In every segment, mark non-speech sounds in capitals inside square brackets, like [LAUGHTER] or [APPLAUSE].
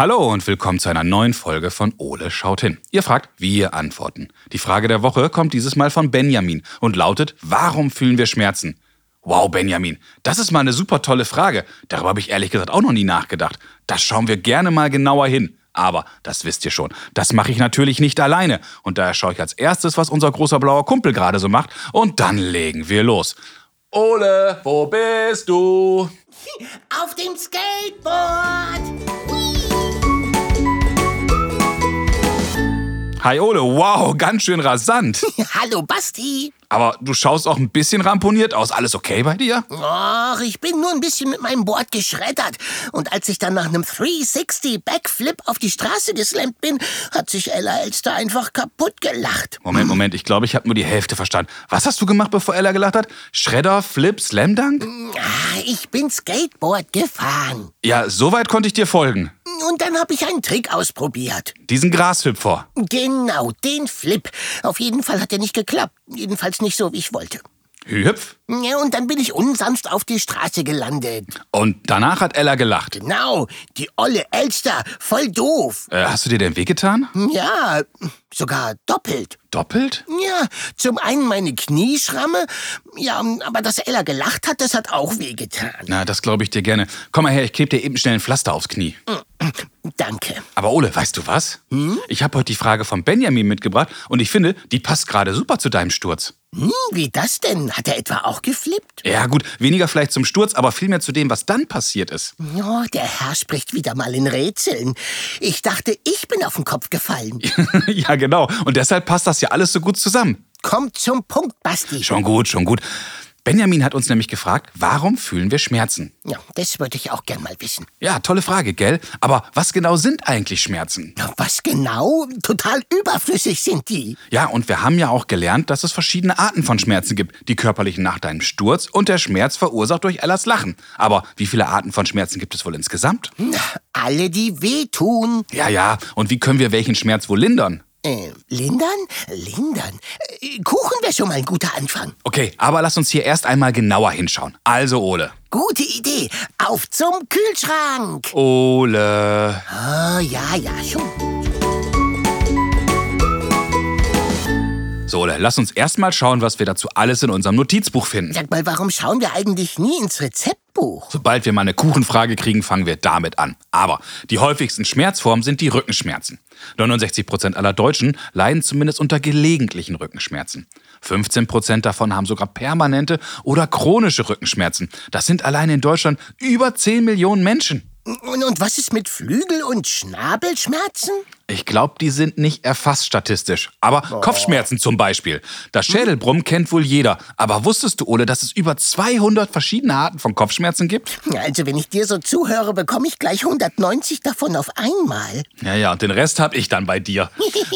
Hallo und willkommen zu einer neuen Folge von Ole schaut hin. Ihr fragt, wir antworten. Die Frage der Woche kommt dieses Mal von Benjamin und lautet, warum fühlen wir Schmerzen? Wow, Benjamin, das ist mal eine super tolle Frage. Darüber habe ich ehrlich gesagt auch noch nie nachgedacht. Das schauen wir gerne mal genauer hin. Aber, das wisst ihr schon, das mache ich natürlich nicht alleine. Und daher schaue ich als erstes, was unser großer blauer Kumpel gerade so macht. Und dann legen wir los. Ole, wo bist du? Auf dem Skateboard. Hi Ole, wow, ganz schön rasant. [LAUGHS] Hallo Basti. Aber du schaust auch ein bisschen ramponiert aus. Alles okay bei dir? Ach, ich bin nur ein bisschen mit meinem Board geschreddert. Und als ich dann nach einem 360 Backflip auf die Straße geslammt bin, hat sich Ella Elster einfach kaputt gelacht. Moment, Moment, ich glaube, ich habe nur die Hälfte verstanden. Was hast du gemacht, bevor Ella gelacht hat? Schredder, Flip, Slam Dunk? Ah, Ich bin Skateboard gefahren. Ja, soweit konnte ich dir folgen. Und dann habe ich einen Trick ausprobiert. Diesen Grashüpfer. Genau, den Flip. Auf jeden Fall hat er nicht geklappt. Jedenfalls nicht so, wie ich wollte. Hüpf. Ja, und dann bin ich unsanft auf die Straße gelandet. Und danach hat Ella gelacht. Genau, die olle Elster, voll doof. Äh, hast du dir denn wehgetan? Ja, sogar doppelt. Doppelt? Ja, zum einen meine Knieschramme, ja, aber dass Ella gelacht hat, das hat auch wehgetan. Na, das glaube ich dir gerne. Komm mal her, ich klebe dir eben schnell ein Pflaster aufs Knie. Danke. Aber Ole, weißt du was? Ich habe heute die Frage von Benjamin mitgebracht und ich finde, die passt gerade super zu deinem Sturz. Hm, wie das denn? Hat er etwa auch geflippt? Ja gut, weniger vielleicht zum Sturz, aber vielmehr zu dem, was dann passiert ist. Oh, der Herr spricht wieder mal in Rätseln. Ich dachte, ich bin auf den Kopf gefallen. [LAUGHS] ja genau, und deshalb passt das ja alles so gut zusammen. Kommt zum Punkt, Basti. Schon gut, schon gut. Benjamin hat uns nämlich gefragt, warum fühlen wir Schmerzen? Ja, das würde ich auch gern mal wissen. Ja, tolle Frage, gell? Aber was genau sind eigentlich Schmerzen? Na, Was genau? Total überflüssig sind die. Ja, und wir haben ja auch gelernt, dass es verschiedene Arten von Schmerzen gibt. Die körperlichen nach deinem Sturz und der Schmerz verursacht durch Ellas Lachen. Aber wie viele Arten von Schmerzen gibt es wohl insgesamt? Na, alle, die wehtun. Ja, ja, und wie können wir welchen Schmerz wohl lindern? Äh, lindern? Lindern? Äh, Kuchen wäre schon mal ein guter Anfang. Okay, aber lass uns hier erst einmal genauer hinschauen. Also, Ole. Gute Idee. Auf zum Kühlschrank. Ole. Ah, ja, ja, schon. So, Ole, lass uns erst mal schauen, was wir dazu alles in unserem Notizbuch finden. Sag mal, warum schauen wir eigentlich nie ins Rezeptbuch? Sobald wir mal eine Kuchenfrage kriegen, fangen wir damit an. Aber die häufigsten Schmerzformen sind die Rückenschmerzen. 69% aller Deutschen leiden zumindest unter gelegentlichen Rückenschmerzen. 15% davon haben sogar permanente oder chronische Rückenschmerzen. Das sind allein in Deutschland über 10 Millionen Menschen. Und, und was ist mit Flügel- und Schnabelschmerzen? Ich glaube, die sind nicht erfasst statistisch. Aber Kopfschmerzen zum Beispiel. Das Schädelbrummen kennt wohl jeder. Aber wusstest du, Ole, dass es über 200 verschiedene Arten von Kopfschmerzen gibt? Also, wenn ich dir so zuhöre, bekomme ich gleich 190 davon auf einmal. Ja, ja, und den Rest hab ich dann bei dir.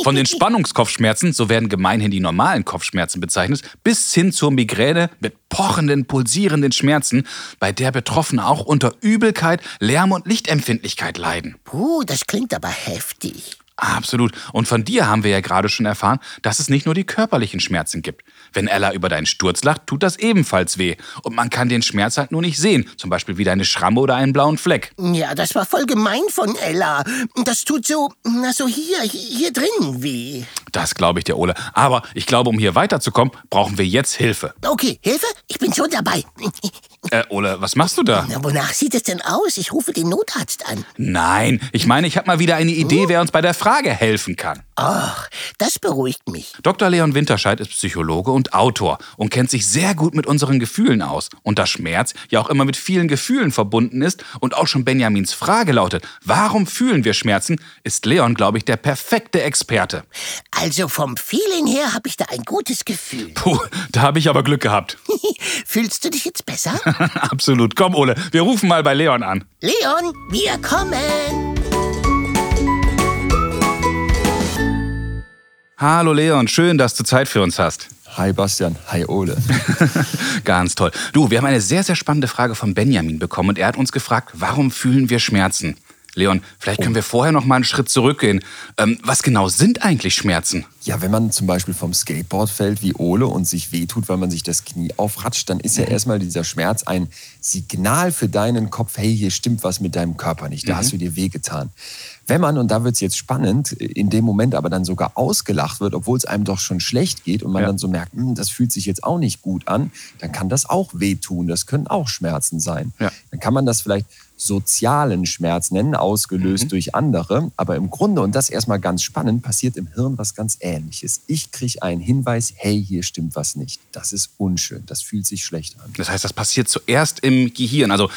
Von den [LAUGHS] Spannungskopfschmerzen, so werden gemeinhin die normalen Kopfschmerzen bezeichnet, bis hin zur Migräne mit pochenden, pulsierenden Schmerzen, bei der Betroffene auch unter Übelkeit, Lärm- und Lichtempfindlichkeit leiden. Puh, das klingt aber heftig. Absolut. Und von dir haben wir ja gerade schon erfahren, dass es nicht nur die körperlichen Schmerzen gibt. Wenn Ella über deinen Sturz lacht, tut das ebenfalls weh. Und man kann den Schmerz halt nur nicht sehen. Zum Beispiel wie deine Schramme oder einen blauen Fleck. Ja, das war voll gemein von Ella. Das tut so, na so hier, hier drin weh. Das glaube ich dir, Ole. Aber ich glaube, um hier weiterzukommen, brauchen wir jetzt Hilfe. Okay, Hilfe? Ich bin schon dabei. [LAUGHS] Äh, Ole, was machst du da? Na, wonach sieht es denn aus? Ich rufe den Notarzt an. Nein, ich meine, ich habe mal wieder eine Idee, wer uns bei der Frage helfen kann. Ach, das beruhigt mich. Dr. Leon Winterscheid ist Psychologe und Autor und kennt sich sehr gut mit unseren Gefühlen aus. Und da Schmerz ja auch immer mit vielen Gefühlen verbunden ist und auch schon Benjamins Frage lautet, warum fühlen wir Schmerzen, ist Leon, glaube ich, der perfekte Experte. Also vom Feeling her habe ich da ein gutes Gefühl. Puh, da habe ich aber Glück gehabt. [LAUGHS] Fühlst du dich jetzt besser? [LAUGHS] Absolut. Komm, Ole, wir rufen mal bei Leon an. Leon, wir kommen. Hallo Leon, schön, dass du Zeit für uns hast. Hi Bastian, hi Ole. [LAUGHS] Ganz toll. Du, wir haben eine sehr, sehr spannende Frage von Benjamin bekommen und er hat uns gefragt, warum fühlen wir Schmerzen? Leon, vielleicht können wir vorher noch mal einen Schritt zurückgehen. Ähm, was genau sind eigentlich Schmerzen? Ja, wenn man zum Beispiel vom Skateboard fällt wie Ole und sich wehtut, weil man sich das Knie aufratscht, dann ist ja erstmal dieser Schmerz ein Signal für deinen Kopf, hey, hier stimmt was mit deinem Körper nicht, da hast du dir wehgetan. Wenn man, und da wird es jetzt spannend, in dem Moment aber dann sogar ausgelacht wird, obwohl es einem doch schon schlecht geht und man Ja. dann so merkt, "Hm, das fühlt sich jetzt auch nicht gut an, dann kann das auch wehtun, das können auch Schmerzen sein. Ja. Dann kann man das vielleicht sozialen Schmerz nennen, ausgelöst durch andere. Aber im Grunde, und das erstmal ganz spannend, passiert im Hirn was ganz Ähnliches. Ich kriege einen Hinweis, hey, hier stimmt was nicht. Das ist unschön, das fühlt sich schlecht an. Das heißt, das passiert zuerst im Gehirn. Also,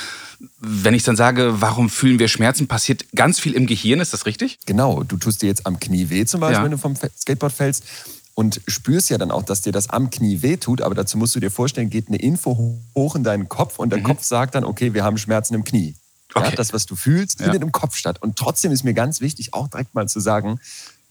wenn ich dann sage, warum fühlen wir Schmerzen, passiert ganz viel im Gehirn, ist das richtig? Genau, du tust dir jetzt am Knie weh zum Beispiel, Ja. wenn du vom Skateboard fällst und spürst ja dann auch, dass dir das am Knie weh tut, aber dazu musst du dir vorstellen, geht eine Info hoch in deinen Kopf und der Kopf sagt dann, okay, wir haben Schmerzen im Knie. Ja, Mhm. Okay. das, was du fühlst, Ja. findet im Kopf statt. Und trotzdem ist mir ganz wichtig, auch direkt mal zu sagen,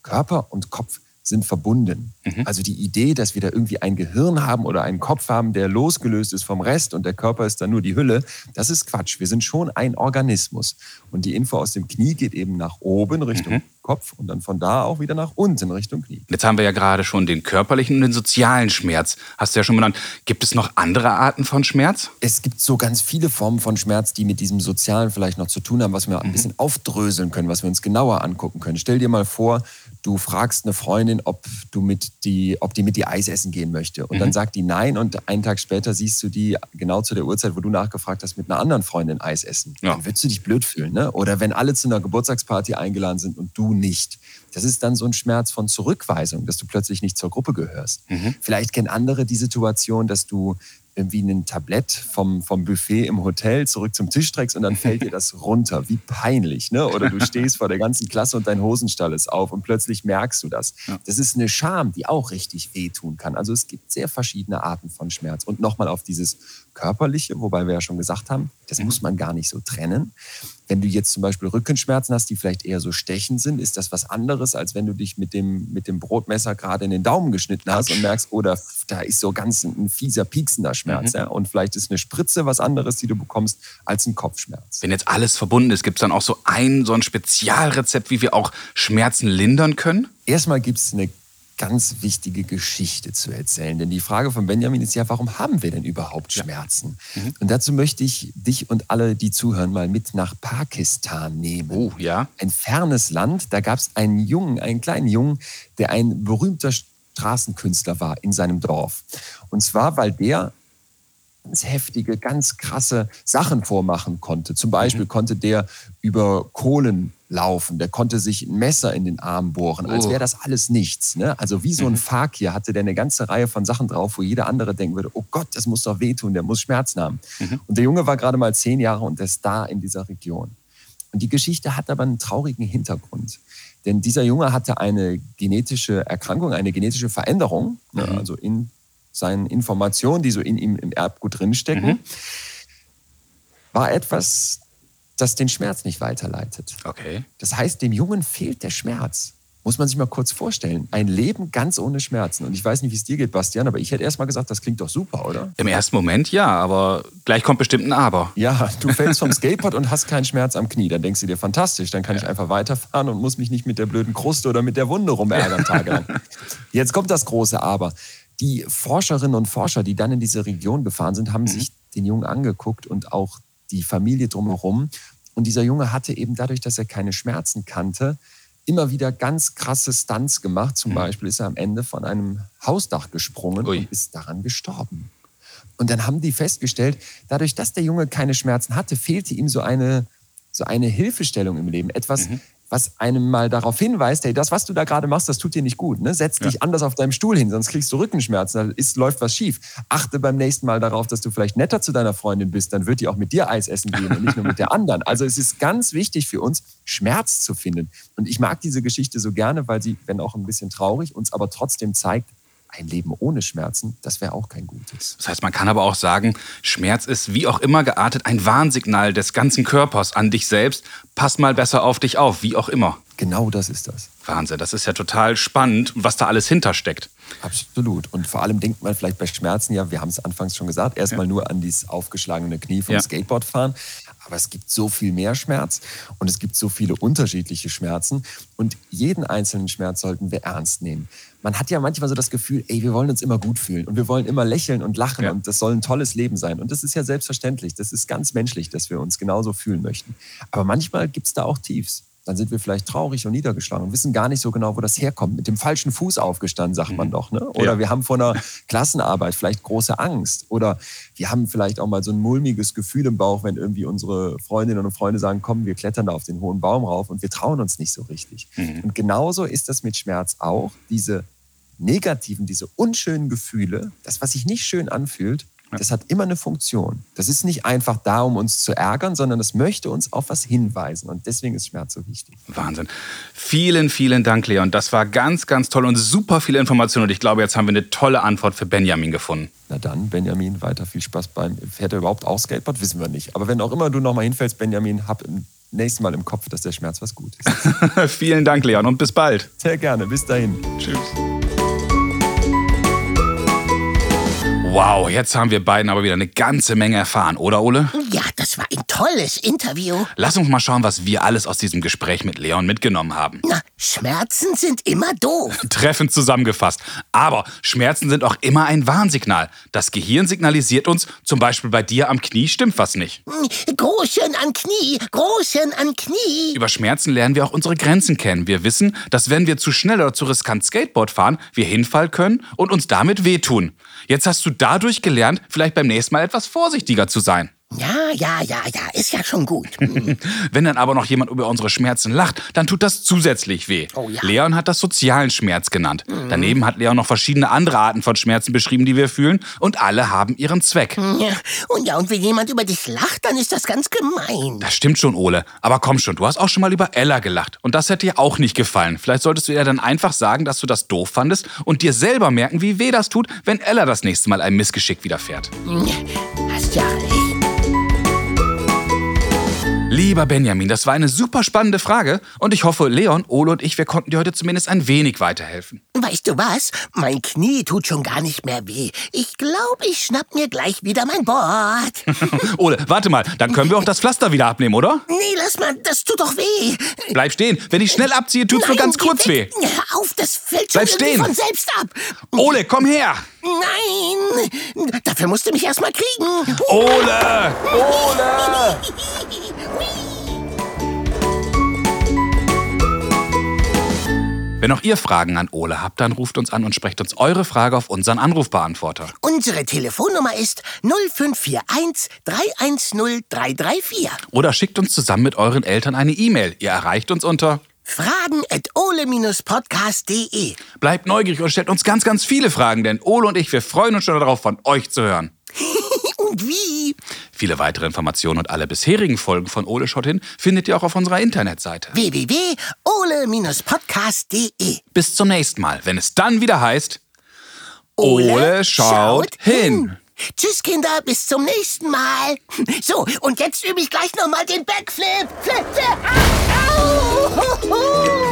Körper und Kopf sind verbunden. Mhm. Also die Idee, dass wir da irgendwie ein Gehirn haben oder einen Kopf haben, der losgelöst ist vom Rest und der Körper ist dann nur die Hülle, das ist Quatsch. Wir sind schon ein Organismus. Und die Info aus dem Knie geht eben nach oben Richtung Mhm. Kopf und dann von da auch wieder nach unten Richtung Knie. Jetzt haben wir ja gerade schon den körperlichen und den sozialen Schmerz. Hast du ja schon benannt. Gibt es noch andere Arten von Schmerz? Es gibt so ganz viele Formen von Schmerz, die mit diesem Sozialen vielleicht noch zu tun haben, was wir ein bisschen aufdröseln können, was wir uns genauer angucken können. Stell dir mal vor, du fragst eine Freundin, ob, du mit die, ob die mit dir Eis essen gehen möchte. Und dann sagt die nein und einen Tag später siehst du die genau zu der Uhrzeit, wo du nachgefragt hast, mit einer anderen Freundin Eis essen. Ja. Dann würdest du dich blöd fühlen. Ne? Oder wenn alle zu einer Geburtstagsparty eingeladen sind und du nicht. Das ist dann so ein Schmerz von Zurückweisung, dass du plötzlich nicht zur Gruppe gehörst. Vielleicht kennen andere die Situation, dass du irgendwie ein Tablett vom, vom Buffet im Hotel zurück zum Tisch trägst und dann [LAUGHS] fällt dir das runter. Wie peinlich, ne? Oder du stehst vor der ganzen Klasse und dein Hosenstall ist auf und plötzlich merkst du das. Das ist eine Scham, die auch richtig wehtun kann. Also es gibt sehr verschiedene Arten von Schmerz. Und nochmal auf dieses körperliche, wobei wir ja schon gesagt haben, das muss man gar nicht so trennen. Wenn du jetzt zum Beispiel Rückenschmerzen hast, die vielleicht eher so stechend sind, ist das was anderes, als wenn du dich mit dem, mit dem Brotmesser gerade in den Daumen geschnitten hast und merkst, oder da ist so ganz ein, fieser, pieksender Schmerz. Ja? Und vielleicht ist eine Spritze was anderes, die du bekommst, als ein Kopfschmerz. Wenn jetzt alles verbunden ist, gibt es dann auch so ein, so ein Spezialrezept, wie wir auch Schmerzen lindern können? Erstmal gibt es eine ganz wichtige Geschichte zu erzählen. Denn die Frage von Benjamin ist ja, warum haben wir denn überhaupt Schmerzen? Und dazu möchte ich dich und alle, die zuhören, mal mit nach Pakistan nehmen. Oh, ja. Ein fernes Land, da gab es einen Jungen, einen kleinen Jungen, der ein berühmter Straßenkünstler war in seinem Dorf. Und zwar, weil der ganz heftige, ganz krasse Sachen vormachen konnte. Zum Beispiel konnte der über Kohlen laufen, der konnte sich ein Messer in den Arm bohren, als Oh. wäre das alles nichts. Ne? Also wie so ein Fakir hatte der eine ganze Reihe von Sachen drauf, wo jeder andere denken würde, oh Gott, das muss doch wehtun, der muss Schmerzen haben. Und der Junge war gerade mal zehn Jahre und der Star in dieser Region. Und die Geschichte hat aber einen traurigen Hintergrund. Denn dieser Junge hatte eine genetische Erkrankung, eine genetische Veränderung, ne, also in seinen Informationen, die so in ihm im Erbgut drinstecken, war etwas, das den Schmerz nicht weiterleitet. Okay. Das heißt, dem Jungen fehlt der Schmerz. Muss man sich mal kurz vorstellen. Ein Leben ganz ohne Schmerzen. Und ich weiß nicht, wie es dir geht, Bastian, aber ich hätte erst mal gesagt, das klingt doch super, oder? Im ersten Moment ja, aber gleich kommt bestimmt ein Aber. Ja, du fällst vom Skateboard und hast keinen Schmerz am Knie. Dann denkst du dir, fantastisch, dann kann ich einfach weiterfahren und muss mich nicht mit der blöden Kruste oder mit der Wunde rumärgern tagelang. Jetzt kommt das große Aber. Die Forscherinnen und Forscher, die dann in diese Region gefahren sind, haben sich den Jungen angeguckt und auch die Familie drumherum. Und dieser Junge hatte eben dadurch, dass er keine Schmerzen kannte, immer wieder ganz krasse Stunts gemacht. Zum Beispiel ist er am Ende von einem Hausdach gesprungen Ui. und ist daran gestorben. Und dann haben die festgestellt, dadurch, dass der Junge keine Schmerzen hatte, fehlte ihm so eine, so eine Hilfestellung im Leben. Etwas, was einem mal darauf hinweist, hey, das, was du da gerade machst, das tut dir nicht gut. Ne? Setz dich anders auf deinem Stuhl hin, sonst kriegst du Rückenschmerzen, da ist, läuft was schief. Achte beim nächsten Mal darauf, dass du vielleicht netter zu deiner Freundin bist, dann wird die auch mit dir Eis essen gehen und nicht nur mit der anderen. Also es ist ganz wichtig für uns, Schmerz zu finden. Und ich mag diese Geschichte so gerne, weil sie, wenn auch ein bisschen traurig, uns aber trotzdem zeigt, ein Leben ohne Schmerzen, das wäre auch kein gutes. Das heißt, man kann aber auch sagen, Schmerz ist wie auch immer geartet ein Warnsignal des ganzen Körpers an dich selbst. Pass mal besser auf dich auf, wie auch immer. Genau das ist das. Wahnsinn, das ist ja total spannend, was da alles hintersteckt. Absolut. Und vor allem denkt man vielleicht bei Schmerzen, ja, wir haben es anfangs schon gesagt, erstmal nur an dieses aufgeschlagene Knie vom Ja. Skateboardfahren. Aber es gibt so viel mehr Schmerz und es gibt so viele unterschiedliche Schmerzen und jeden einzelnen Schmerz sollten wir ernst nehmen. Man hat ja manchmal so das Gefühl, ey, wir wollen uns immer gut fühlen und wir wollen immer lächeln und lachen ja. und das soll ein tolles Leben sein. Und das ist ja selbstverständlich, das ist ganz menschlich, dass wir uns genauso fühlen möchten. Aber manchmal gibt es da auch Tiefs dann sind wir vielleicht traurig und niedergeschlagen und wissen gar nicht so genau, wo das herkommt. Mit dem falschen Fuß aufgestanden, sagt man mhm. doch. Ne? Oder ja. wir haben vor einer Klassenarbeit vielleicht große Angst. Oder wir haben vielleicht auch mal so ein mulmiges Gefühl im Bauch, wenn irgendwie unsere Freundinnen und Freunde sagen, komm, wir klettern da auf den hohen Baum rauf und wir trauen uns nicht so richtig. Mhm. Und genauso ist das mit Schmerz auch. Diese negativen, diese unschönen Gefühle, das, was sich nicht schön anfühlt, das hat immer eine Funktion. Das ist nicht einfach da, um uns zu ärgern, sondern es möchte uns auf was hinweisen. Und deswegen ist Schmerz so wichtig. Wahnsinn. Vielen, vielen Dank, Leon. Das war ganz, ganz toll und super viele Informationen. Und ich glaube, jetzt haben wir eine tolle Antwort für Benjamin gefunden. Na dann, Benjamin, weiter viel Spaß beim. Fährt er überhaupt auch Skateboard? Wissen wir nicht. Aber wenn auch immer du nochmal hinfällst, Benjamin, hab im nächsten Mal im Kopf, dass der Schmerz was Gutes ist. [LAUGHS] Vielen Dank, Leon, und bis bald. Sehr gerne. Bis dahin. Tschüss. Wow, jetzt haben wir beiden aber wieder eine ganze Menge erfahren, oder Ole? Ja, das war ein tolles Interview. Lass uns mal schauen, was wir alles aus diesem Gespräch mit Leon mitgenommen haben. Na, Schmerzen sind immer doof. [LAUGHS] Treffend zusammengefasst. Aber Schmerzen sind auch immer ein Warnsignal. Das Gehirn signalisiert uns, zum Beispiel bei dir am Knie stimmt was nicht. Großchen an Knie, Großchen an Knie. Über Schmerzen lernen wir auch unsere Grenzen kennen. Wir wissen, dass wenn wir zu schnell oder zu riskant Skateboard fahren, wir hinfallen können und uns damit wehtun. Jetzt hast du dadurch gelernt, vielleicht beim nächsten Mal etwas vorsichtiger zu sein. Ja, ja, ja, ja, ist ja schon gut. [LAUGHS] Wenn dann aber noch jemand über unsere Schmerzen lacht, dann tut das zusätzlich weh. Oh, ja. Leon hat das sozialen Schmerz genannt. Mhm. Daneben hat Leon noch verschiedene andere Arten von Schmerzen beschrieben, die wir fühlen. Und alle haben ihren Zweck. Ja, und ja, und wenn jemand über dich lacht, dann ist das ganz gemein. Das stimmt schon, Ole. Aber komm schon, du hast auch schon mal über Ella gelacht. Und das hätte dir auch nicht gefallen. Vielleicht solltest du ihr dann einfach sagen, dass du das doof fandest und dir selber merken, wie weh das tut, wenn Ella das nächste Mal ein Missgeschick widerfährt. Hast ja recht. Lieber Benjamin, das war eine super spannende Frage und ich hoffe, Leon, Ole und ich, wir konnten dir heute zumindest ein wenig weiterhelfen. Weißt du was? Mein Knie tut schon gar nicht mehr weh. Ich glaube, ich schnapp mir gleich wieder mein Board. [LAUGHS] Ole, warte mal, dann können wir auch das Pflaster wieder abnehmen, oder? Nee, lass mal, das tut doch weh. Bleib stehen. Wenn ich schnell abziehe, tut's Nein, nur ganz kurz weh. Hör auf, das fällt schon Bleib stehen. von selbst ab. Ole, komm her. Nein, dafür musst du mich erst mal kriegen. Ole! Ole! [LAUGHS] Wenn auch ihr Fragen an Ole habt, dann ruft uns an und sprecht uns eure Frage auf unseren Anrufbeantworter. Unsere Telefonnummer ist 0541 310 334. Oder schickt uns zusammen mit euren Eltern eine E-Mail. Ihr erreicht uns unter Fragen at ole-podcast.de. Bleibt neugierig und stellt uns ganz, ganz viele Fragen, denn Ole und ich, wir freuen uns schon darauf, von euch zu hören. [LAUGHS] wie? Viele weitere Informationen und alle bisherigen Folgen von Ole schaut hin findet ihr auch auf unserer Internetseite www.ole-podcast.de. Bis zum nächsten Mal, wenn es dann wieder heißt Ole, Ole schaut, schaut, hin. hin. Tschüss, Kinder, bis zum nächsten Mal. So, und jetzt übe ich gleich nochmal den Backflip. Flip, flip. Au, au.